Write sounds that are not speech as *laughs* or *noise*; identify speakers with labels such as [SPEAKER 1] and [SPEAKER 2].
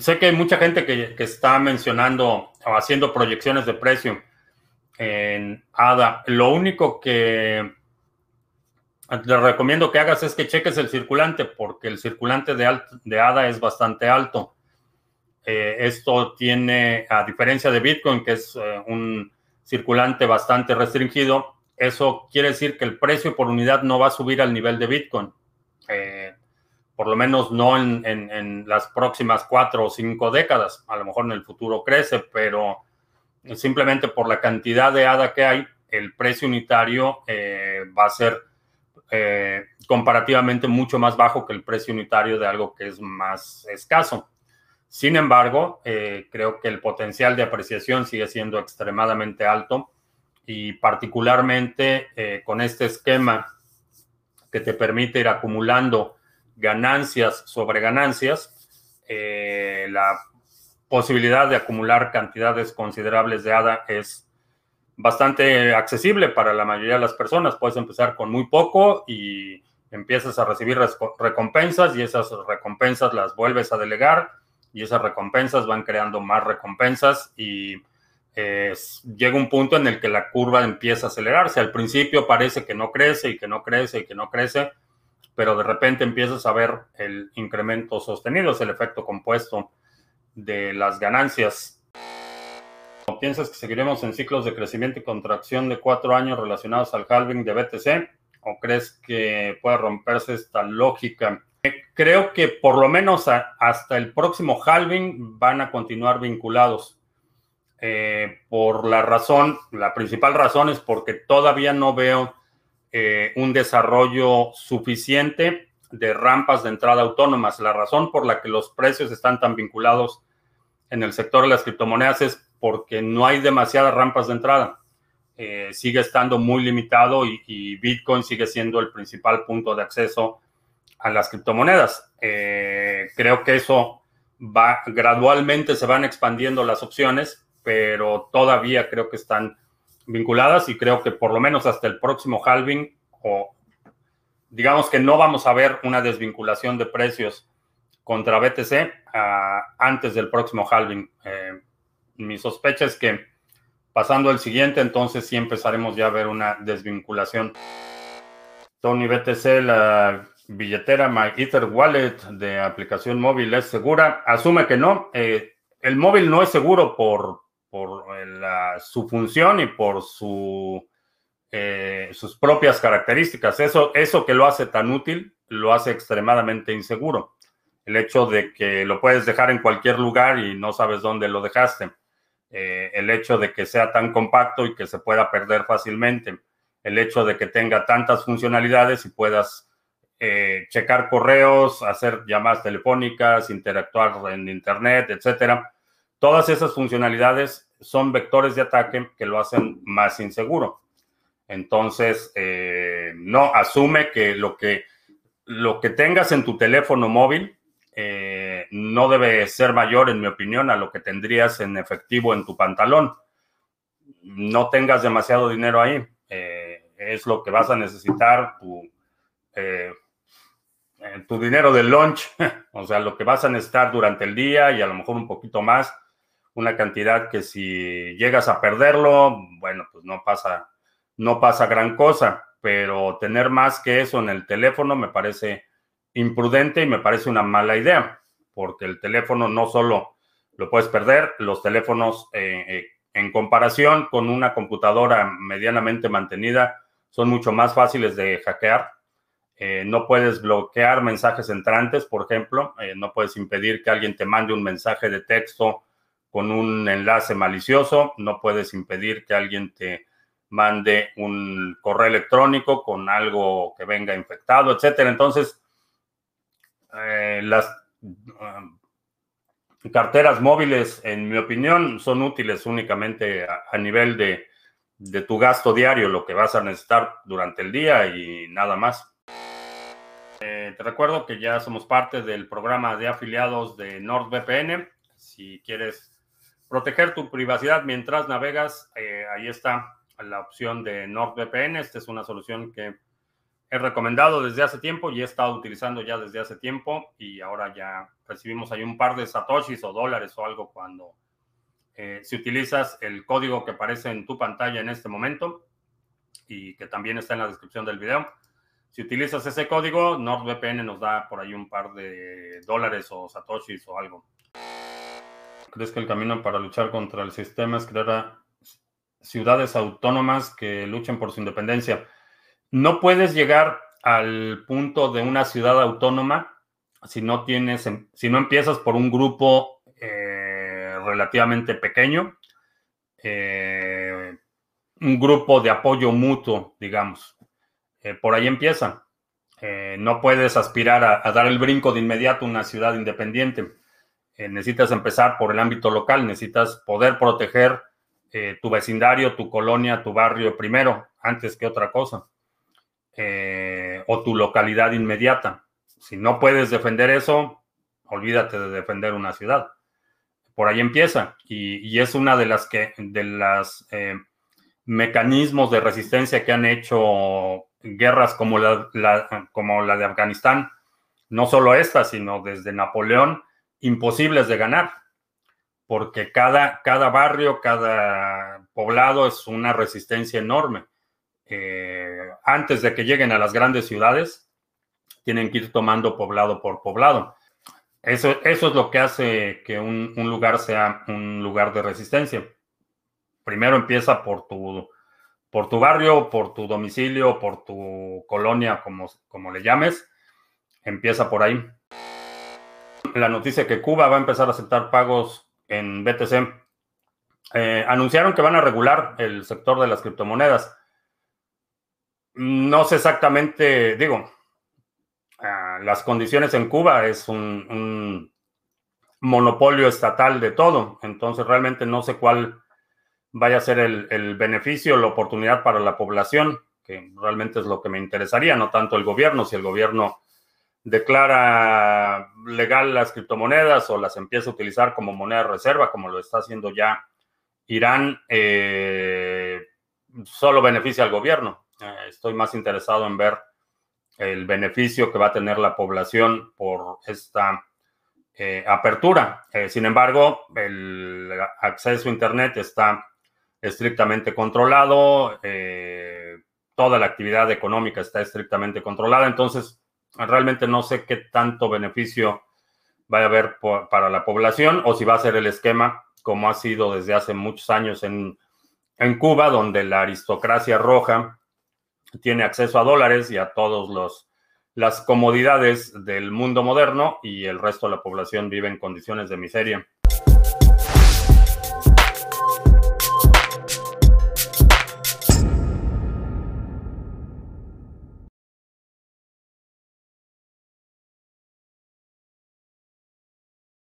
[SPEAKER 1] sé que hay mucha gente que, está mencionando o haciendo proyecciones de precio en ADA. Lo único que te recomiendo que hagas es que cheques el circulante, porque el circulante de, de ADA es bastante alto. Eh, esto tiene, a diferencia de Bitcoin, que es eh, un circulante bastante restringido, eso quiere decir que el precio por unidad no va a subir al nivel de Bitcoin. Eh, por lo menos no en, en, las próximas cuatro o cinco décadas. A lo mejor en el futuro crece, pero simplemente por la cantidad de ADA que hay, el precio unitario va a ser eh, comparativamente mucho más bajo que el precio unitario de algo que es más escaso. Sin embargo, eh, creo que el potencial de apreciación sigue siendo extremadamente alto y particularmente eh, con este esquema que te permite ir acumulando ganancias sobre ganancias, la posibilidad de acumular cantidades considerables de ADA es bastante accesible para la mayoría de las personas. Puedes empezar con muy poco y empiezas a recibir recompensas y esas recompensas las vuelves a delegar y esas recompensas van creando más recompensas y eh, llega un punto en el que la curva empieza a acelerarse. Al principio parece que no crece y que no crece y que no crece, pero de repente empiezas a ver el incremento sostenido, es el efecto compuesto de las ganancias ¿Piensas que seguiremos en ciclos de crecimiento y contracción de cuatro años relacionados al halving de BTC? ¿O crees que puede romperse esta lógica? Eh, creo que por lo menos hasta el próximo halving van a continuar vinculados. Eh, por la razón, la principal razón es porque todavía no veo eh, un desarrollo suficiente de rampas de entrada autónomas. La razón por la que los precios están tan vinculados en el sector de las criptomonedas es porque no hay demasiadas rampas de entrada. Eh, sigue estando muy limitado y, Bitcoin sigue siendo el principal punto de acceso a las criptomonedas. Eh, creo que eso va gradualmente se van expandiendo las opciones, pero todavía creo que están vinculadas y creo que por lo menos hasta el próximo halving o digamos que no vamos a ver una desvinculación de precios contra BTC ah, antes del próximo halving. Eh, mi sospecha es que pasando el siguiente, entonces sí empezaremos ya a ver una desvinculación. Tony BTC, la billetera MyEther Wallet de aplicación móvil es segura. Asume que no. Eh, el móvil no es seguro por, por su función y por eh, sus propias características. Eso, eso que lo hace tan útil lo hace extremadamente inseguro. El hecho de que lo puedes dejar en cualquier lugar y no sabes dónde lo dejaste. Eh, el hecho de que sea tan compacto y que se pueda perder fácilmente, el hecho de que tenga tantas funcionalidades y puedas eh, checar correos, hacer llamadas telefónicas, interactuar en Internet, etcétera. Todas esas funcionalidades son vectores de ataque que lo hacen más inseguro. Entonces, eh, no asume que lo que lo que tengas en tu teléfono móvil no debe ser mayor, en mi opinión, a lo que tendrías en efectivo en tu pantalón. No tengas demasiado dinero ahí. Eh, es lo que vas a necesitar, tu, eh, eh, tu dinero de lunch, *laughs* o sea, lo que vas a necesitar durante el día y a lo mejor un poquito más, una cantidad que si llegas a perderlo, bueno, pues no pasa, no pasa gran cosa, pero tener más que eso en el teléfono me parece imprudente y me parece una mala idea porque el teléfono no solo lo puedes perder, los teléfonos eh, eh, en comparación con una computadora medianamente mantenida son mucho más fáciles de hackear. Eh, no puedes bloquear mensajes entrantes, por ejemplo, no puedes impedir que alguien te mande un mensaje de texto con un enlace malicioso, no puedes impedir que alguien te mande un correo electrónico con algo que venga infectado, etcétera. Entonces, las Um, carteras móviles, en mi opinión, son útiles únicamente a, nivel de, tu gasto diario, lo que vas a necesitar durante el día y nada más. Eh, te recuerdo que ya somos parte del programa de afiliados de NordVPN. Si quieres proteger tu privacidad mientras navegas, eh, ahí está la opción de NordVPN. Esta es una solución que he recomendado desde hace tiempo y he estado utilizando ya desde hace tiempo y ahora ya recibimos ahí un par de satoshis o dólares o algo cuando eh, si utilizas el código que aparece en tu pantalla en este momento y que también está en la descripción del video. Si utilizas ese código, NordVPN nos da por ahí un par de dólares o satoshis o algo. ¿Crees que el camino para luchar contra el sistema es crear ciudades autónomas que luchen por su independencia? No puedes llegar al punto de una ciudad autónoma si no tienes, si no empiezas por un grupo eh, relativamente pequeño, eh, un grupo de apoyo mutuo, digamos. Eh, por ahí empieza. no puedes aspirar a, dar el brinco de inmediato a una ciudad independiente. Necesitas empezar por el ámbito local, necesitas poder proteger tu vecindario, tu colonia, tu barrio primero, antes que otra cosa. Eh, o tu localidad inmediata. Si no puedes defender eso, olvídate de defender una ciudad. Por ahí empieza y, es una de las que de las eh, mecanismos de resistencia que han hecho guerras como la, como la de Afganistán, no solo esta, sino desde Napoleón, imposibles de ganar, porque cada, cada barrio, cada poblado es una resistencia enorme. Eh, antes de que lleguen a las grandes ciudades, tienen que ir tomando poblado por poblado. Eso, eso es lo que hace que un, lugar sea un lugar de resistencia. Primero empieza por tu, por tu barrio, por tu domicilio, por tu colonia, como, como le llames. Empieza por ahí. La noticia que Cuba va a empezar a aceptar pagos en BTC. Eh, anunciaron que van a regular el sector de las criptomonedas. No sé exactamente, digo, ah, las condiciones en Cuba es un, monopolio estatal de todo, entonces realmente no sé cuál vaya a ser el, el beneficio, la oportunidad para la población, que realmente es lo que me interesaría, no tanto el gobierno, si el gobierno declara legal las criptomonedas o las empieza a utilizar como moneda de reserva, como lo está haciendo ya Irán, eh, solo beneficia al gobierno. Eh, estoy más interesado en ver el beneficio que va a tener la población por esta eh, apertura. Sin embargo, el acceso a Internet está estrictamente controlado, toda la actividad económica está estrictamente controlada, entonces realmente no sé qué tanto beneficio va a haber para la población o si va a ser el esquema como ha sido desde hace muchos años en, en Cuba, donde la aristocracia roja tiene acceso a dólares y a todas las comodidades del mundo moderno y el resto de la población vive en condiciones de miseria.